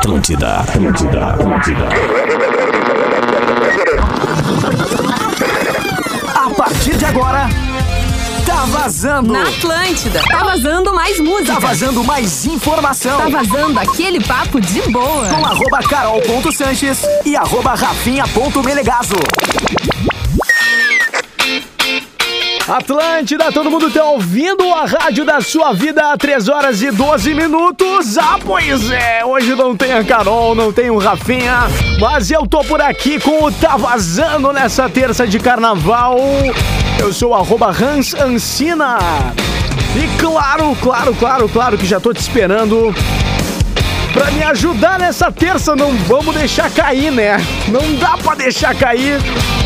Atlântida, Atlântida, Atlântida. A partir de agora, tá vazando. Na Atlântida. Tá vazando mais música. Tá vazando mais informação. Tá vazando aquele papo de boa. Com arroba carol.sanches e arroba rafinha.melegazo. Atlântida, todo mundo tá ouvindo a rádio da sua vida, 3 horas e 12 minutos. Ah, pois é, hoje não tem a Carol, não tem o Rafinha, mas eu tô por aqui com o Tá Vazando nessa terça de carnaval. Eu sou o arroba Hans Ancina. E claro, claro, claro, claro que já tô te esperando pra me ajudar nessa terça. Não vamos deixar cair, né? Não dá pra deixar cair.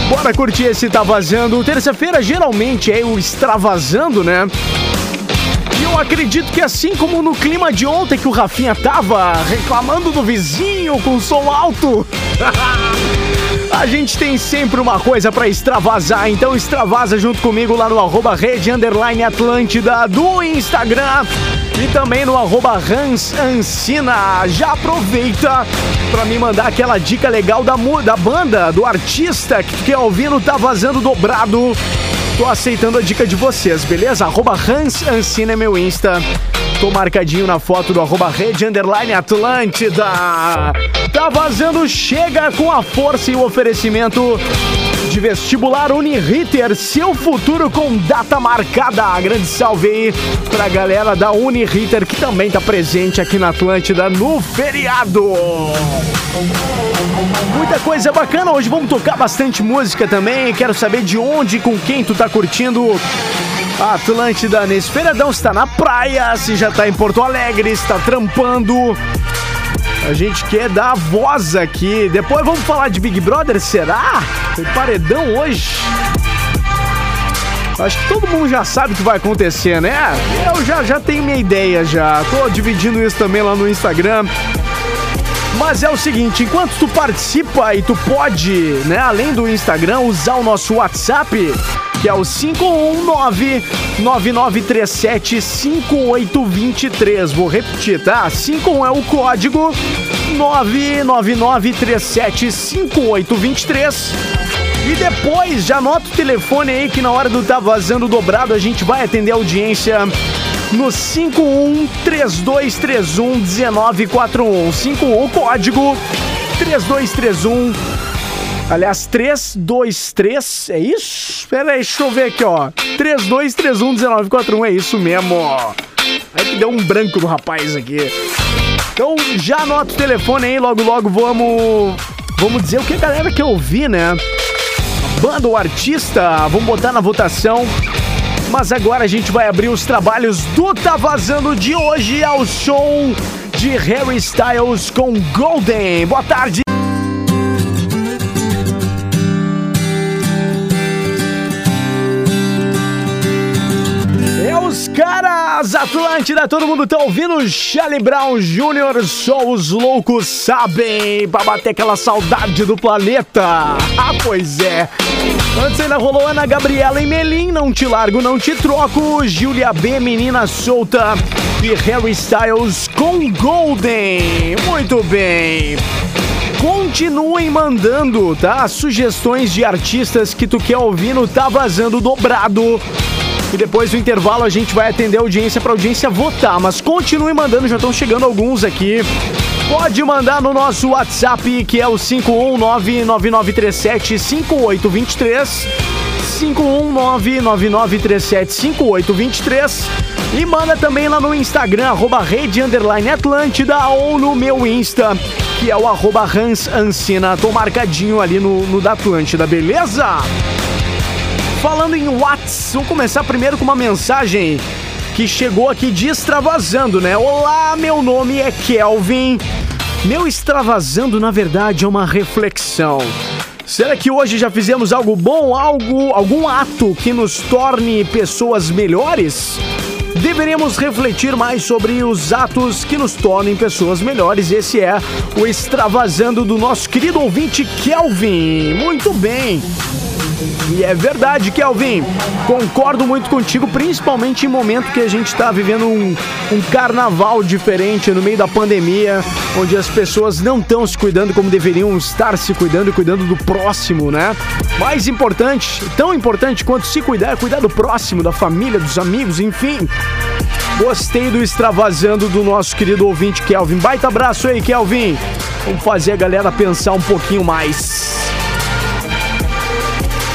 Bora curtir esse Tá Vazando. Terça-feira geralmente é o extravasando, né? E eu acredito que assim como no clima de ontem que o Rafinha tava reclamando do vizinho com som alto. A gente tem sempre uma coisa pra extravasar, então extravasa junto comigo lá no arroba rede underline Atlântida do Instagram e também no arroba Hans Ancina. Já aproveita pra me mandar aquela dica legal da, da banda, do artista que tu quer ouvir Tá Vazando Dobrado. Tô aceitando a dica de vocês, beleza? Arroba Hans Ancina é meu Insta. Tô marcadinho na foto do arroba rede underline Atlântida. Tá vazando, chega com a força e o oferecimento de vestibular Uniriter, seu futuro com data marcada. Grande salve aí pra galera da Uniriter que também tá presente aqui na Atlântida no feriado. Muita coisa bacana, hoje vamos tocar bastante música também. Quero saber de onde e com quem tu tá curtindo Atlântida nesse feriadão. Se tá na praia, se já tá em Porto Alegre, se tá trampando. A gente quer dar a voz aqui. Depois vamos falar de Big Brother, será? Tem paredão hoje? Acho que todo mundo já sabe o que vai acontecer, né? Eu já, já tenho minha ideia já. Tô dividindo isso também lá no Instagram. Mas é o seguinte, enquanto tu participa e tu pode, né, além do Instagram, usar o nosso WhatsApp, que é o 51999375823. Vou repetir, tá? 51 é o código 999375823. E depois, já anota o telefone aí que na hora do Tá Vazando Dobrado a gente vai atender a audiência no 5132311941. 51 código 3231 Aliás, 323, é isso? Espera aí, deixa eu ver aqui, ó. 32311941, é isso mesmo. Aí que deu um branco no rapaz aqui. Então, já anota o telefone aí, logo logo vamos vamos dizer o que a galera quer ouvir, né? Banda, o artista, vamos botar na votação. Mas agora a gente vai abrir os trabalhos do Tá Vazando de hoje ao som de Harry Styles com Golden. Boa tarde. Os caras Atlântida, todo mundo tá ouvindo Charlie Brown Jr. Só os loucos sabem pra bater aquela saudade do planeta. Ah, pois é. Antes ainda rolou Ana Gabriela e Melim, não te largo, não te troco. Julia B, menina solta. E Harry Styles com Golden. Muito bem. Continuem mandando, tá? Sugestões de artistas que tu quer ouvir no Tá Vazando Dobrado. E depois do intervalo a gente vai atender a audiência pra audiência votar. Mas continue mandando, já estão chegando alguns aqui. Pode mandar no nosso WhatsApp, que é o 51999375823. 51999375823. E manda também lá no Instagram, arroba rede underline Atlântida ou no meu Insta, que é o arroba Hans Ancina. Tô marcadinho ali no, no da Atlântida, beleza? Falando em Whats, vamos começar primeiro com uma mensagem que chegou aqui de extravasando, né? Olá, meu nome é Kelvin. Meu extravasando, na verdade, é uma reflexão. Será que hoje já fizemos algo bom, algo, algum ato que nos torne pessoas melhores? Deveríamos refletir mais sobre os atos que nos tornem pessoas melhores. Esse é o extravasando do nosso querido ouvinte Kelvin. Muito bem. E é verdade, Kelvin. Concordo muito contigo, principalmente em momento que a gente está vivendo um, um carnaval diferente no meio da pandemia, onde as pessoas não estão se cuidando como deveriam estar se cuidando e cuidando do próximo, né? Mais importante, tão importante quanto se cuidar, é cuidar do próximo, da família, dos amigos, enfim. Gostei do extravasando do nosso querido ouvinte Kelvin. Baita abraço aí, Kelvin. Vamos fazer a galera pensar um pouquinho mais.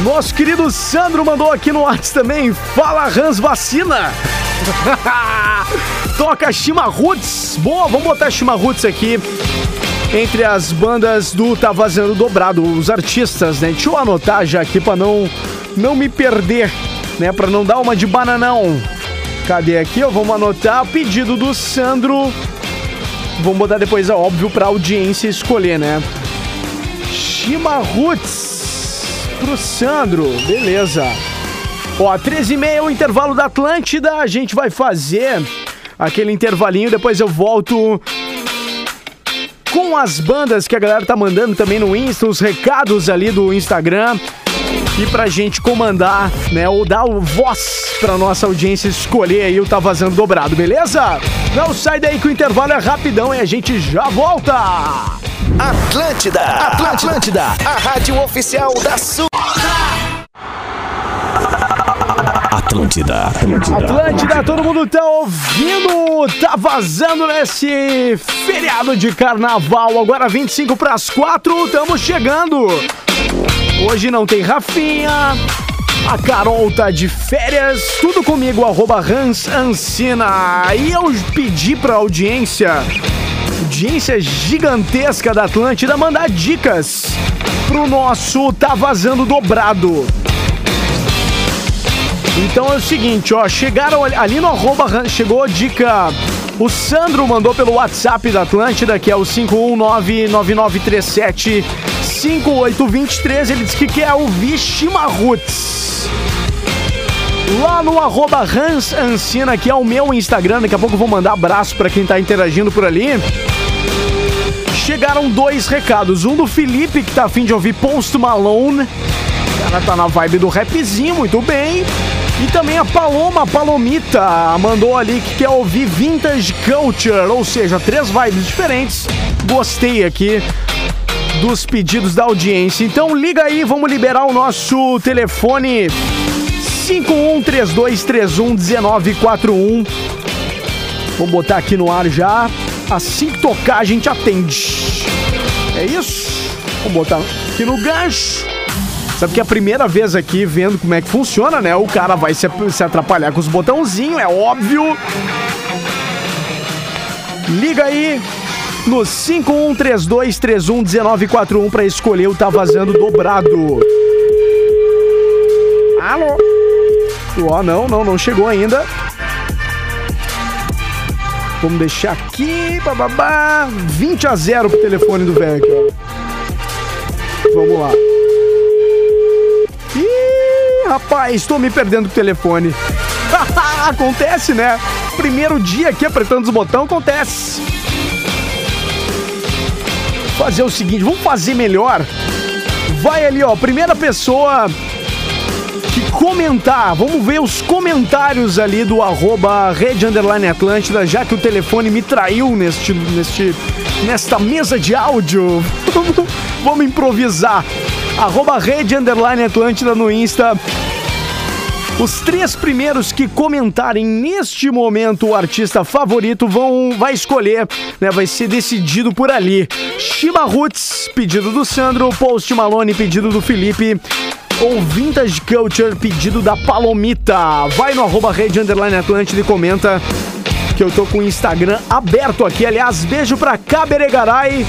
Nosso querido Sandro mandou aqui no WhatsApp também. Fala, Hans Vacina. Toca Shima Roots. Boa, vamos botar Shima Roots aqui. Entre as bandas do Tá Vazando Dobrado, os artistas, né? Deixa eu anotar já aqui pra não, não me perder, né? Pra não dar uma de bananão. Cadê aqui? Ó, Vamos anotar. Pedido do Sandro. Vamos botar depois, é óbvio, pra audiência escolher, né? Shima Roots pro Sandro. Beleza. Ó, 13 e meia, o intervalo da Atlântida. A gente vai fazer aquele intervalinho. Depois eu volto com as bandas que a galera tá mandando também no Insta, os recados ali do Instagram. E pra gente comandar, né, ou dar o voz pra nossa audiência escolher aí o Tá Vazando Dobrado, beleza? Não sai daí que o intervalo é rapidão e a gente já volta! Atlântida, Atlântida, a rádio oficial da sua. Atlântida, Atlântida. Atlântida, todo mundo tá ouvindo? Tá vazando nesse feriado de carnaval. Agora 25 pras 4, estamos chegando. Hoje não tem Rafinha. A Carol tá de férias. Tudo comigo, arroba Hans Ancina. E eu pedi pra audiência, audiência gigantesca da Atlântida, mandar dicas pro nosso Tá Vazando Dobrado. Então é o seguinte, ó, chegaram ali- no arroba, chegou a dica. O Sandro mandou pelo WhatsApp da Atlântida, que é o 51999375823. Ele disse que quer ouvir Shima Roots. Lá no arroba Hans Ancina, que é o meu Instagram, daqui a pouco vou mandar abraço pra quem tá interagindo por ali. Chegaram dois recados. Um do Felipe, que tá afim de ouvir Post Malone. O cara tá na vibe do rapzinho, muito bem. E também a Paloma Palomita mandou ali que quer ouvir Vintage Culture, ou seja, três vibes diferentes. Gostei aqui dos pedidos da audiência. Então liga aí, vamos liberar o nosso telefone 5132311941. Vamos botar aqui no ar já. Assim que tocar, a gente atende. É isso? Vamos botar aqui no gancho. Sabe que é a primeira vez aqui vendo como é que funciona, né? O cara vai se, se atrapalhar com os botãozinhos, é óbvio. Liga aí no 5132311941 pra escolher o Tá Vazando Dobrado. Alô? Ó, não, não, não chegou ainda. Vamos deixar aqui, bababá. 20 a 0 pro telefone do velho aqui, ó. Vamos lá. Ih, rapaz, tô me perdendo com o telefone. acontece, né? Primeiro dia aqui apertando os botões, acontece. Fazer o seguinte, vamos fazer melhor. Vai ali, ó, primeira pessoa comentar, vamos ver os comentários ali do arroba Rede Underline Atlântida, já que o telefone me traiu neste, neste, nesta mesa de áudio. vamos improvisar. Arroba Rede Underline Atlântida no Insta. Os três primeiros que comentarem neste momento o artista favorito vão vai escolher, né? Vai ser decidido por ali. Shiba Roots, pedido do Sandro, Post Malone, pedido do Felipe. Ou Vintage Culture, pedido da Palomita. Vai no arroba Rede Underline Atlântida e comenta que eu tô com o Instagram aberto aqui. Aliás, beijo pra Caberegaray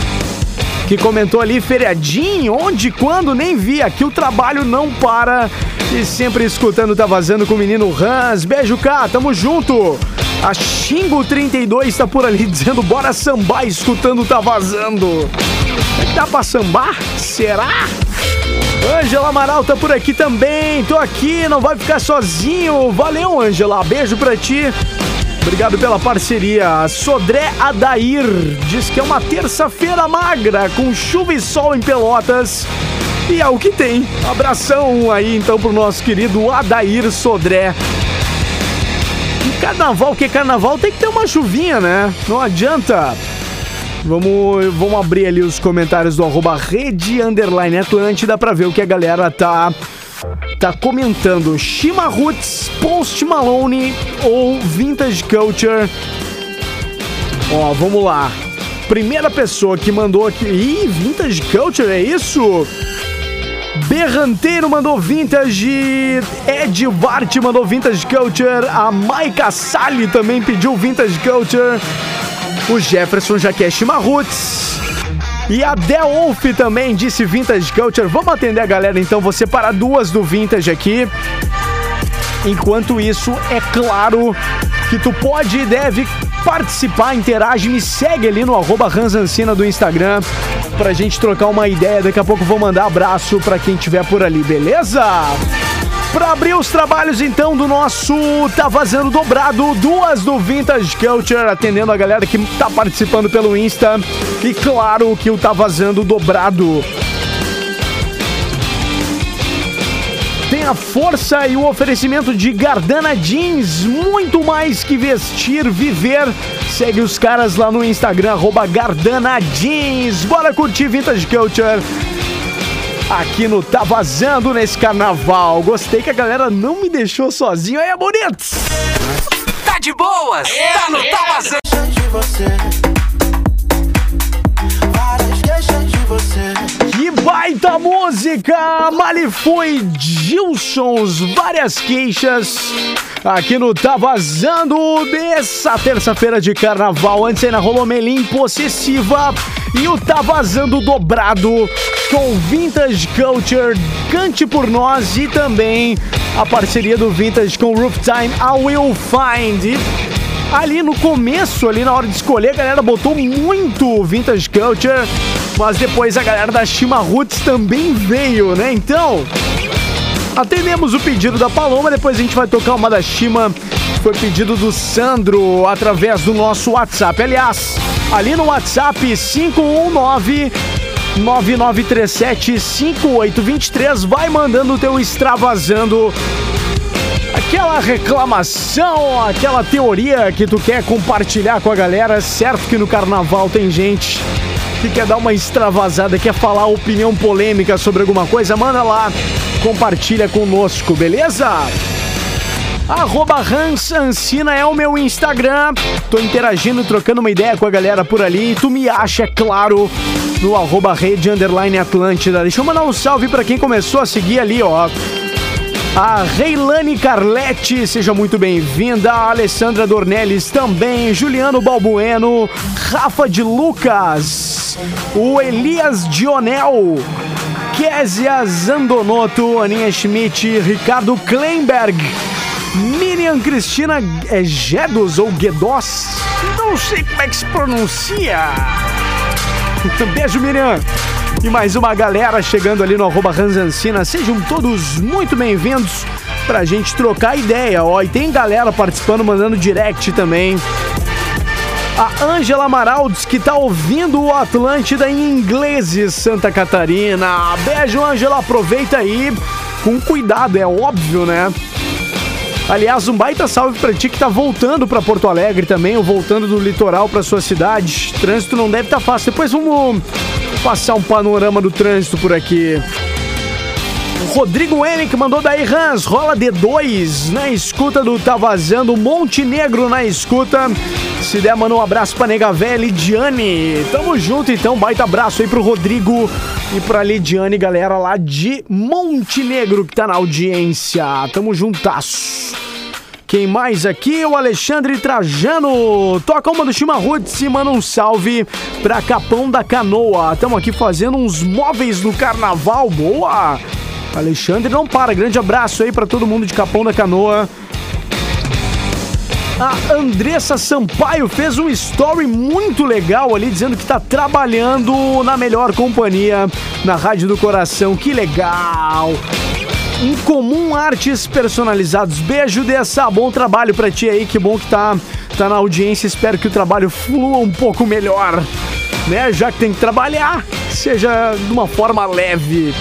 que comentou ali, feriadinho, onde, quando, nem vi. Aqui o trabalho não para. E sempre escutando Tá Vazando com o menino Hans. Beijo, cá, tamo junto. A Xingo32 tá por ali dizendo, bora sambar, escutando Tá Vazando. Dá pra sambar? Será? Ângela Amaral tá por aqui também. Tô aqui, não vai ficar sozinho. Valeu, Ângela. Beijo pra ti. Obrigado pela parceria. Sodré Adair diz que é uma terça-feira magra, com chuva e sol em Pelotas. E é o que tem. Abração aí então pro nosso querido Adair Sodré. E carnaval, que carnaval tem que ter uma chuvinha, né? Não adianta. Vamos, vamos abrir ali os comentários do arroba rede underline Atlântida pra ver o que a galera tá, tá comentando. Shima Roots, Post Malone ou Vintage Culture? Ó, vamos lá. Primeira pessoa que mandou aqui. Ih, Vintage Culture, é isso? Berranteiro mandou Vintage. Ed Vart mandou Vintage Culture. A Maika Sally também pediu Vintage Culture. O Jefferson já quer. E a Wolf também disse Vintage Culture. Vamos atender a galera então. Vou separar duas do Vintage aqui. Enquanto isso, é claro que tu pode e deve participar, interage, me segue ali no arroba Ranzancina do Instagram pra gente trocar uma ideia. Daqui a pouco vou mandar abraço pra quem tiver por ali, beleza? Pra abrir os trabalhos então do nosso Tá Vazando Dobrado, duas do Vintage Culture, atendendo a galera que tá participando pelo Insta. E claro que o Tá Vazando Dobrado tem a força e o oferecimento de Gardana Jeans, muito mais que vestir, viver. Segue os caras lá no Instagram, arroba Gardana Jeans. Bora curtir Vintage Culture aqui no Tá Vazando nesse carnaval. Gostei que a galera não me deixou sozinho. Aí é bonito! Tá de boas? Tá no Tá Vazando. de você. Várias queixas de você. Que baita música! Malifui Gilsons, várias queixas aqui no Tá Vazando dessa terça-feira de carnaval. Antes ainda rolou Melim Possessiva e o Tá Vazando dobrado com Vintage Culture, Cante por Nós e também a parceria do Vintage com Rooftime, I Will Find. Ali no começo, ali na hora de escolher, a galera botou muito Vintage Culture, mas depois a galera da Shima Roots também veio, né? Então, atendemos o pedido da Paloma, depois a gente vai tocar uma da Shima, foi pedido do Sandro através do nosso WhatsApp. Aliás, ali no WhatsApp 519 99375823 vai mandando o teu extravasando aquela reclamação, aquela teoria que tu quer compartilhar com a galera. Certo que no carnaval tem gente que quer dar uma extravasada, quer falar opinião polêmica sobre alguma coisa, manda lá, compartilha conosco, beleza? Arroba Hans Ancina é o meu Instagram. Tô interagindo, trocando uma ideia com a galera por ali. Tu me acha, é claro, no arroba rede underline Atlântida. Deixa eu mandar um salve pra quem começou a seguir ali, ó. A Reilane Carletti, seja muito bem-vinda. Alessandra Dornelles também. Juliano Balbueno. Rafa de Lucas. O Elias Dionel. Késia Zandonotto. Aninha Schmidt. Ricardo Kleinberg. Miriam Cristina é Gedos ou Guedos? Não sei como é que se pronuncia. Beijo, Miriam. E mais uma galera chegando ali no arroba Ranzancina. Sejam todos muito bem-vindos pra gente trocar ideia, ó. E tem galera participando, mandando direct também. A Ângela Amaraldes, que tá ouvindo o Atlântida em inglês Santa Catarina. Beijo, Ângela. Aproveita aí com cuidado, é óbvio, né? Aliás, um baita salve pra ti que tá voltando pra Porto Alegre também, ou voltando do litoral pra sua cidade. Trânsito não deve estar tá fácil. Depois vamos passar um panorama do trânsito por aqui. Rodrigo Henrique mandou daí, Hans, rola D2 na escuta do Tá Vazando, Montenegro na escuta. Se der, manda um abraço pra Nega Véia, Lidiane. Tamo junto então, baita abraço aí pro Rodrigo e pra Lidiane, galera lá de Montenegro que tá na audiência. Tamo juntasso. Quem mais aqui? O Alexandre Trajano. Toca uma do Chimarruts e manda um salve pra Capão da Canoa. Tamo aqui fazendo uns móveis no carnaval. Boa! Alexandre não para. Grande abraço aí pra todo mundo de Capão da Canoa. A Andressa Sampaio fez um story muito legal ali, dizendo que tá trabalhando na melhor companhia, na Rádio do Coração. Que legal! Incomum Artes Personalizados. Beijo dessa, bom trabalho pra ti aí, que bom que tá, tá na audiência. Espero que o trabalho flua um pouco melhor, né? Já que tem que trabalhar, seja de uma forma leve.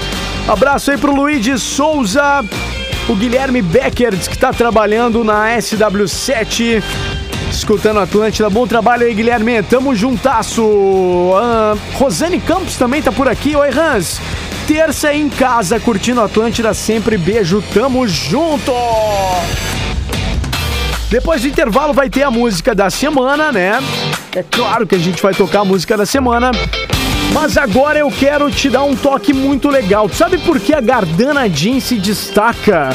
Abraço aí pro Luigi Souza, o Guilherme Becker, que tá trabalhando na SW7. Escutando Atlântida, bom trabalho aí, Guilherme. Tamo juntasso. Ah, Rosane Campos também tá por aqui. Oi, Hans. Terça em casa, curtindo Atlântida sempre. Beijo, tamo junto. Depois do intervalo vai ter a música da semana, né? É claro que a gente vai tocar a música da semana. Mas agora eu quero te dar um toque muito legal. Sabe por que a Gardana Jeans se destaca?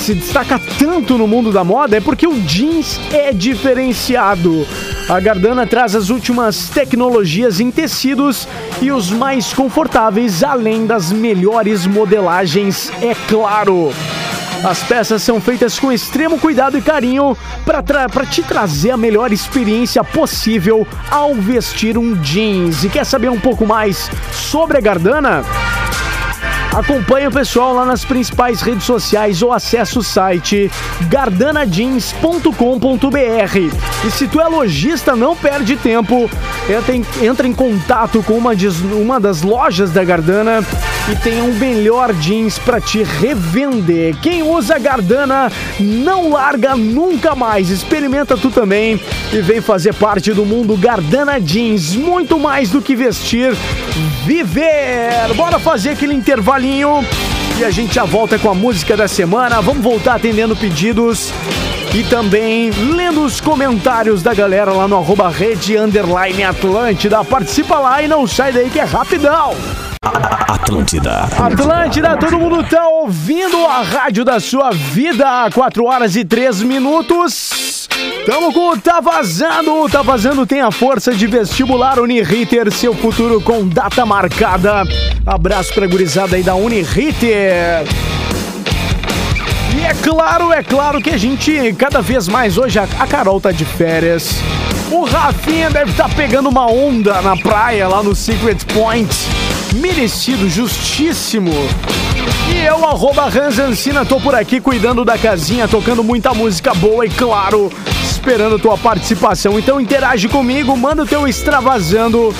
Se destaca tanto no mundo da moda? É porque o jeans é diferenciado. A Gardana traz as últimas tecnologias em tecidos e os mais confortáveis, além das melhores modelagens, é claro. As peças são feitas com extremo cuidado e carinho para te trazer a melhor experiência possível ao vestir um jeans. E quer saber um pouco mais sobre a Gardana? Acompanhe o pessoal lá nas principais redes sociais ou acesse o site gardanajeans.com.br. E se tu é lojista, não perde tempo, entra em, entra em contato com uma, uma das lojas da Gardana e tenha um melhor jeans para te revender. Quem usa Gardana não larga nunca mais. Experimenta tu também e vem fazer parte do mundo Gardana Jeans. Muito mais do que vestir, viver. Bora fazer aquele intervalinho e a gente já volta com a música da semana. Vamos voltar atendendo pedidos e também lendo os comentários da galera lá no arroba rede underline Atlântida. Participa lá e não sai daí que é rapidão. Atlântida. Atlântida, todo mundo tá ouvindo a rádio da sua vida. 4 horas e 3 minutos. Tamo com Tá Vazando. Tá Vazando tem a força de vestibular Uniriter, seu futuro com data marcada. Abraço pra gurizada aí da Uniriter. E é claro, é claro que a gente, cada vez mais hoje, a, Carol tá de férias. O Rafinha deve estar pegando uma onda na praia lá no Secret Point. Merecido, justíssimo. E eu, arroba Hans Ancina, tô por aqui cuidando da casinha, tocando muita música boa e, claro, esperando tua participação. Então interage comigo, manda o teu extravasando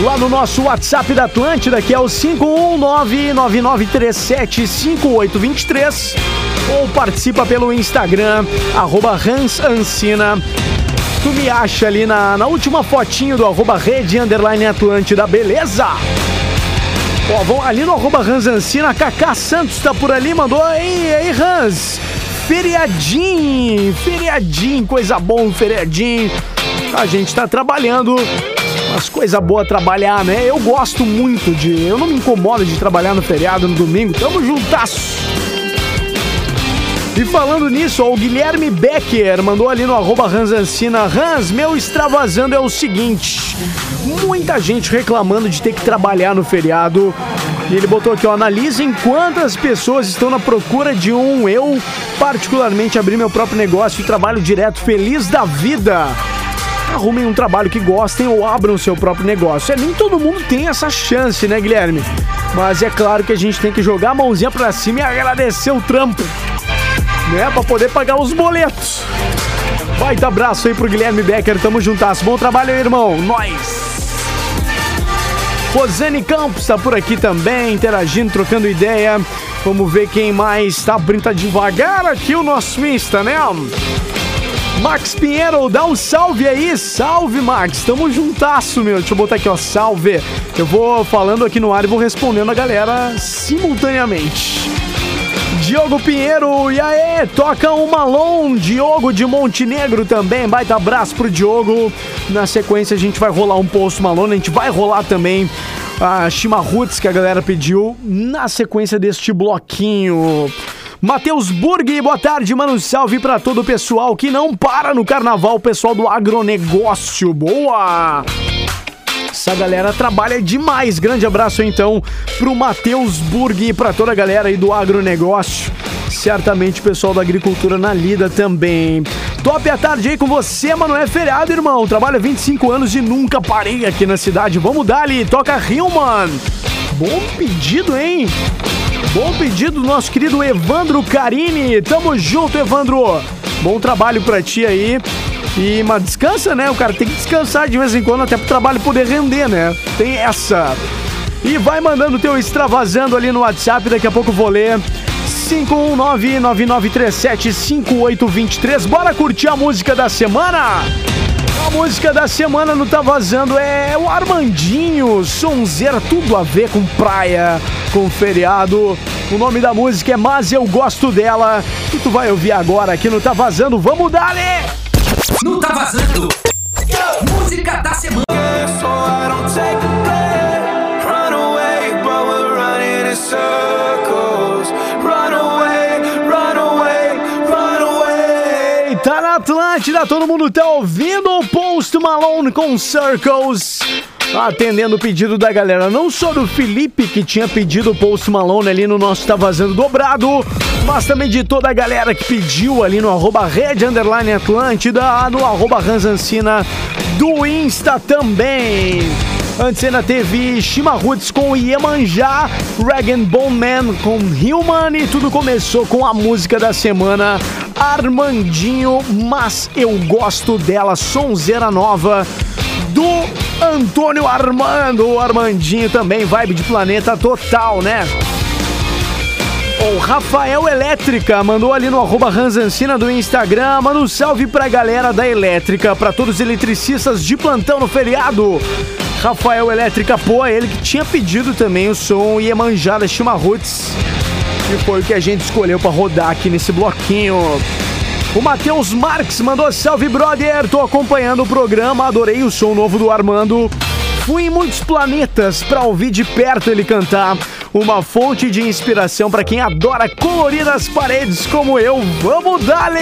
lá no nosso WhatsApp da Atlântida, que é o 51999375823, ou participa pelo Instagram, arroba Hans Ancina. Tu me acha ali na, na última fotinho do arroba Rede Underline Atlântida, beleza? Ó, vão ali no arroba Hans Ancina, a Kaká Santos tá por ali, mandou aí, aí Hans, feriadinho, feriadinho, coisa boa, feriadinho. A gente tá trabalhando, mas coisa boa trabalhar, né? Eu gosto muito de. Eu não me incomodo de trabalhar no feriado, no domingo. Tamo juntasso. E falando nisso, ó, o Guilherme Becker mandou ali no arroba Hans Ancina. Hans, meu extravasando é o seguinte: muita gente reclamando de ter que trabalhar no feriado. E ele botou aqui, ó, analisem quantas pessoas estão na procura de um. Eu, particularmente, abri meu próprio negócio e trabalho direto, feliz da vida arrumem um trabalho que gostem ou abram seu próprio negócio. É, nem todo mundo tem essa chance, né, Guilherme? Mas é claro que a gente tem que jogar a mãozinha pra cima e agradecer o trampo, né? Pra poder pagar os boletos. Baita abraço aí pro Guilherme Becker, tamo juntas. Bom trabalho aí, irmão. Nós. Rosane Campos tá por aqui também, interagindo, trocando ideia. Vamos ver quem mais tá abrindo devagar aqui o nosso Insta, né? Max Pinheiro, dá um salve aí. Salve, Max. Tamo juntasso, meu. Deixa eu botar aqui, ó. Salve. Eu vou falando aqui no ar e vou respondendo a galera simultaneamente. Diogo Pinheiro, e aí? Toca um Malon. Diogo de Montenegro também. Baita abraço pro Diogo. Na sequência, a gente vai rolar um Post Malone. A gente vai rolar também a Shima Roots que a galera pediu na sequência deste bloquinho. Matheus Burg, boa tarde, mano. Salve pra todo o pessoal que não para no carnaval, o pessoal do agronegócio. Boa! Essa galera trabalha demais. Grande abraço então pro Matheus Burg e pra toda a galera aí do agronegócio. Certamente o pessoal da agricultura na lida também. Top a tarde aí com você, mano. É feriado, irmão. Trabalho há 25 anos e nunca parei aqui na cidade. Vamos dar ali, toca Rio, mano. Bom pedido, hein? Bom pedido do nosso querido Evandro Carini. Tamo junto, Evandro. Bom trabalho pra ti aí. E, mas descansa, né? O cara tem que descansar de vez em quando até pro trabalho poder render, né? Tem essa. E vai mandando teu extravasando ali no WhatsApp, daqui a pouco vou ler. 519-9937-5823. Bora curtir a música da semana? A música da semana no Tá Vazando é o Armandinho, sonzeira, tudo a ver com praia, com feriado. O nome da música é Mas Eu Gosto Dela. E tu vai ouvir agora aqui no Tá Vazando. Vamos dar, né? No Tá Vazando. Música da semana. So I don't take the blame. Run away, but we're running in circles. Run away, run away, run away. Tá na Atlântida, todo mundo tá ouvindo o Post Malone com Circles. Atendendo o pedido da galera, não só do Felipe, que tinha pedido o Post Malone ali no nosso Tá Vazando Dobrado, mas também de toda a galera que pediu ali no arroba Red Underline Atlântida, no arroba Ranzancina do Insta também. Antes ainda teve Shima Roots com Iemanjá, Rag Bone Man com Human e tudo começou com a música da semana Armandinho, mas eu gosto dela, sonzeira nova do Antônio Armando, o Armandinho também, vibe de planeta total, né? O Rafael Elétrica mandou ali no arroba Ranzancina do Instagram. Manda um salve pra galera da Elétrica, pra todos os eletricistas de plantão no feriado. Rafael Elétrica, pô, é ele que tinha pedido também o som Iemanjá da Chimarruts. E foi o que a gente escolheu pra rodar aqui nesse bloquinho. O Matheus Marques mandou salve, brother. Tô acompanhando o programa, adorei o som novo do Armando. Fui em muitos planetas pra ouvir de perto ele cantar. Uma fonte de inspiração pra quem adora colorir as paredes como eu. Vamos dale!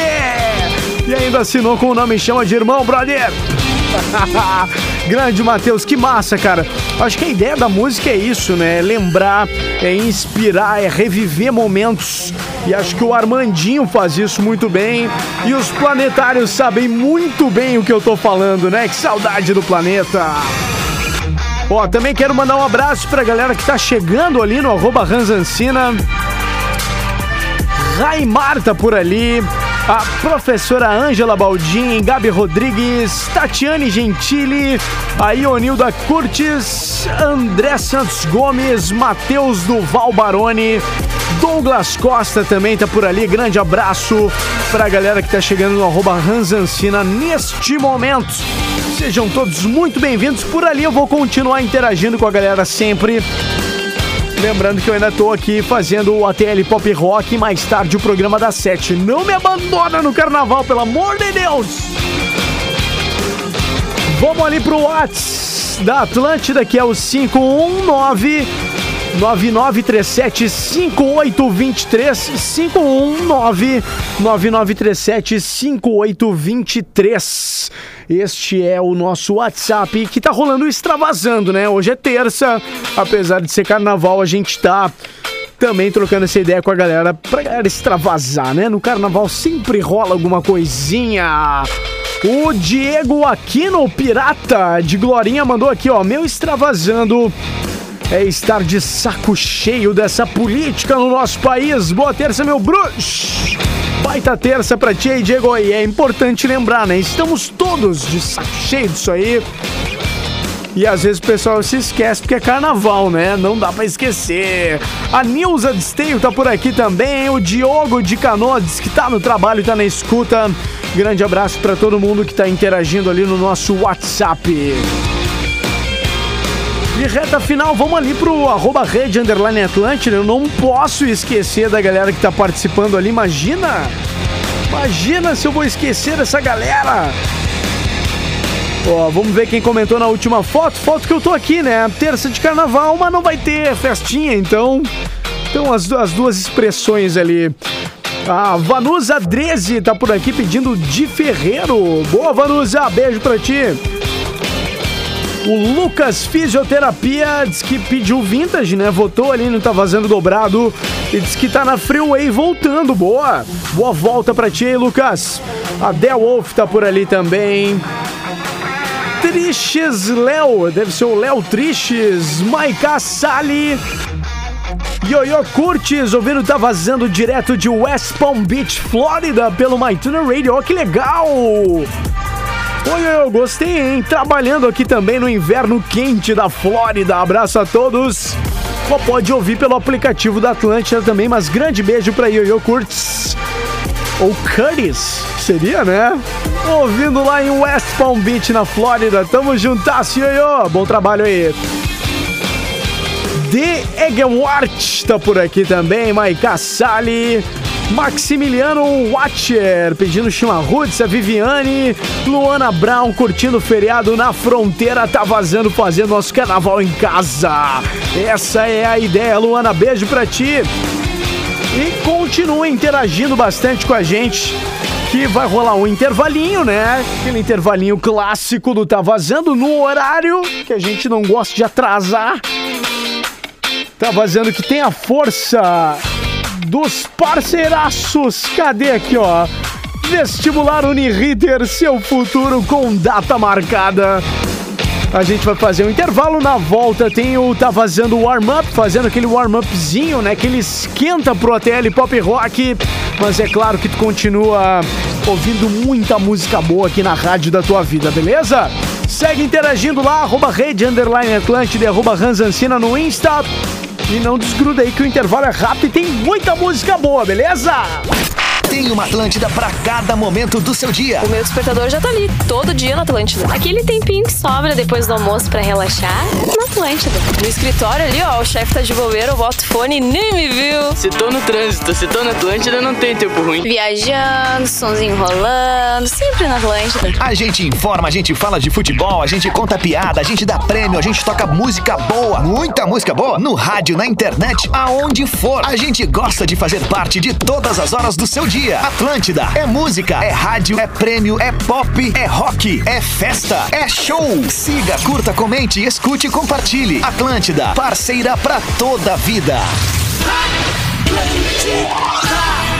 E ainda assinou com o nome chama de irmão, brother. Grande Matheus, que massa, cara. Acho que a ideia da música é isso, né? É lembrar, é inspirar, é reviver momentos. E acho que o Armandinho faz isso muito bem. E os planetários sabem muito bem o que eu tô falando, né? Que saudade do planeta. Ó, também quero mandar um abraço pra galera que tá chegando ali no arroba Ranzancina. Raimar tá por ali. A professora Ângela Baldin, Gabi Rodrigues, Tatiane Gentili, a Ionilda Curtis, André Santos Gomes, Matheus Duval Baroni, Douglas Costa também tá por ali. Grande abraço pra galera que tá chegando no arroba Ranzancina neste momento. Sejam todos muito bem-vindos. Por ali eu vou continuar interagindo com a galera sempre. Lembrando que eu ainda tô aqui fazendo o ATL Pop Rock mais tarde o programa das 7. Não me abandona no carnaval, pelo amor de Deus! Vamos ali pro Whats da Atlântida, que é o 519 9937 5823 519 9937 5823 Este é o nosso WhatsApp que tá rolando extravasando, né? Hoje é terça, apesar de ser carnaval, a gente tá também trocando essa ideia com a galera pra galera extravasar, né? No carnaval sempre rola alguma coisinha. O Diego Aquino Pirata de Glorinha mandou aqui, ó, meu extravasando é estar de saco cheio dessa política no nosso país. Boa terça, meu bruxo! Baita terça pra ti aí, Diego. E é importante lembrar, né? Estamos todos de saco cheio disso aí. E às vezes o pessoal se esquece porque é carnaval, né? Não dá pra esquecer. A Nilza de Esteio tá por aqui também. O Diogo de Canoas que tá no trabalho tá na escuta. Grande abraço pra todo mundo que tá interagindo ali no nosso WhatsApp. De reta final, vamos ali pro arroba rede underline Atlântida. Eu não posso esquecer da galera que tá participando ali. Imagina! Imagina se eu vou esquecer dessa galera! Ó, vamos ver quem comentou na última foto. Foto que eu tô aqui, né? Terça de carnaval, mas não vai ter festinha, então. Então, as, as duas expressões ali. A Vanusa Dreze tá por aqui pedindo de Ferreiro. Boa, Vanusa, beijo pra ti. O Lucas Fisioterapia diz que pediu vintage, né? Votou ali no Tá Vazando Dobrado e diz que tá na Freeway voltando. Boa! Boa volta pra ti Lucas. A Del Wolf tá por ali também. Trishes Léo, deve ser o Léo Trishes. Maiká Sali. Yoyo Curtis, ouvindo Tá Vazando direto de West Palm Beach, Flórida, pelo Maituna Radio. Ó, que legal! Oi, eu gostei, hein? Trabalhando aqui também no inverno quente da Flórida. Abraço a todos. Ou pode ouvir pelo aplicativo da Atlântida também, mas grande beijo pra Yoyo Kurtz. Ou Curtis, seria, né? Ouvindo lá em West Palm Beach, na Flórida. Tamo juntas, Yoyo. Bom trabalho aí. De Egenwart tá por aqui também, Maika Sali. Maximiliano Watcher pedindo chimarruts, a Viviane, Luana Brown curtindo o feriado na fronteira, tá vazando fazendo nosso carnaval em casa. Essa é a ideia, Luana, beijo pra ti. E continue interagindo bastante com a gente, que vai rolar um intervalinho, né? Aquele intervalinho clássico do Tá Vazando no horário, que a gente não gosta de atrasar. Tá vazando que tem a força dos parceiraços. Cadê aqui, ó? Vestibular Uniriter, seu futuro com data marcada. A gente vai fazer um intervalo na volta. Tem o Tá Vazando Warm-Up, fazendo aquele warm-upzinho, né? Aquele esquenta pro ATL Pop Rock. Mas é claro que tu continua ouvindo muita música boa aqui na rádio da tua vida, beleza? Segue interagindo lá, arroba rede underline Atlântida, arroba Ranzancina no Insta. E não desgruda aí que o intervalo é rápido e tem muita música boa, beleza? Tem uma Atlântida pra cada momento do seu dia. O meu despertador já tá ali, todo dia na Atlântida. Aquele tempinho que sobra depois do almoço pra relaxar, na Atlântida. No escritório ali, ó, o chefe tá de bobeira, eu boto fone e nem me viu. Se tô no trânsito, se tô na Atlântida, não tem tempo ruim. Viajando, sonzinho rolando, sempre na Atlântida. A gente informa, a gente fala de futebol, a gente conta piada, a gente dá prêmio, a gente toca música boa, muita música boa, no rádio, na internet, aonde for. A gente gosta de fazer parte de todas as horas do seu dia. Atlântida é música, é rádio, é prêmio, é pop, é rock, é festa, é show. Siga, curta, comente, escute e compartilhe. Atlântida, parceira pra toda a vida. Atlântida.